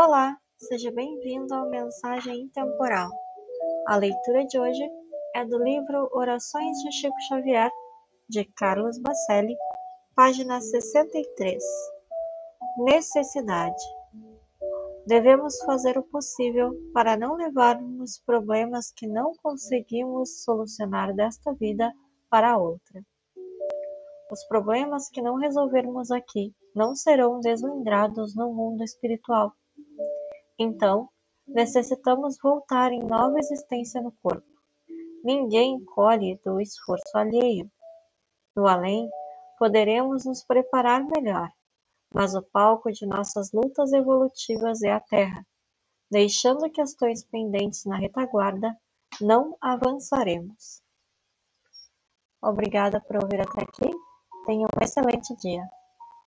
Olá, seja bem-vindo ao Mensagem Intemporal. A leitura de hoje é do livro Orações de Chico Xavier, de Carlos Bacelli, página 63. Necessidade. Devemos fazer o possível para não levarmos problemas que não conseguimos solucionar desta vida para outra. Os problemas que não resolvermos aqui não serão deslindrados no mundo espiritual. Então, necessitamos voltar em nova existência no corpo. Ninguém colhe do esforço alheio. No além, poderemos nos preparar melhor, mas o palco de nossas lutas evolutivas é a Terra. Deixando questões pendentes na retaguarda, não avançaremos. Obrigada por ouvir até aqui. Tenha um excelente dia.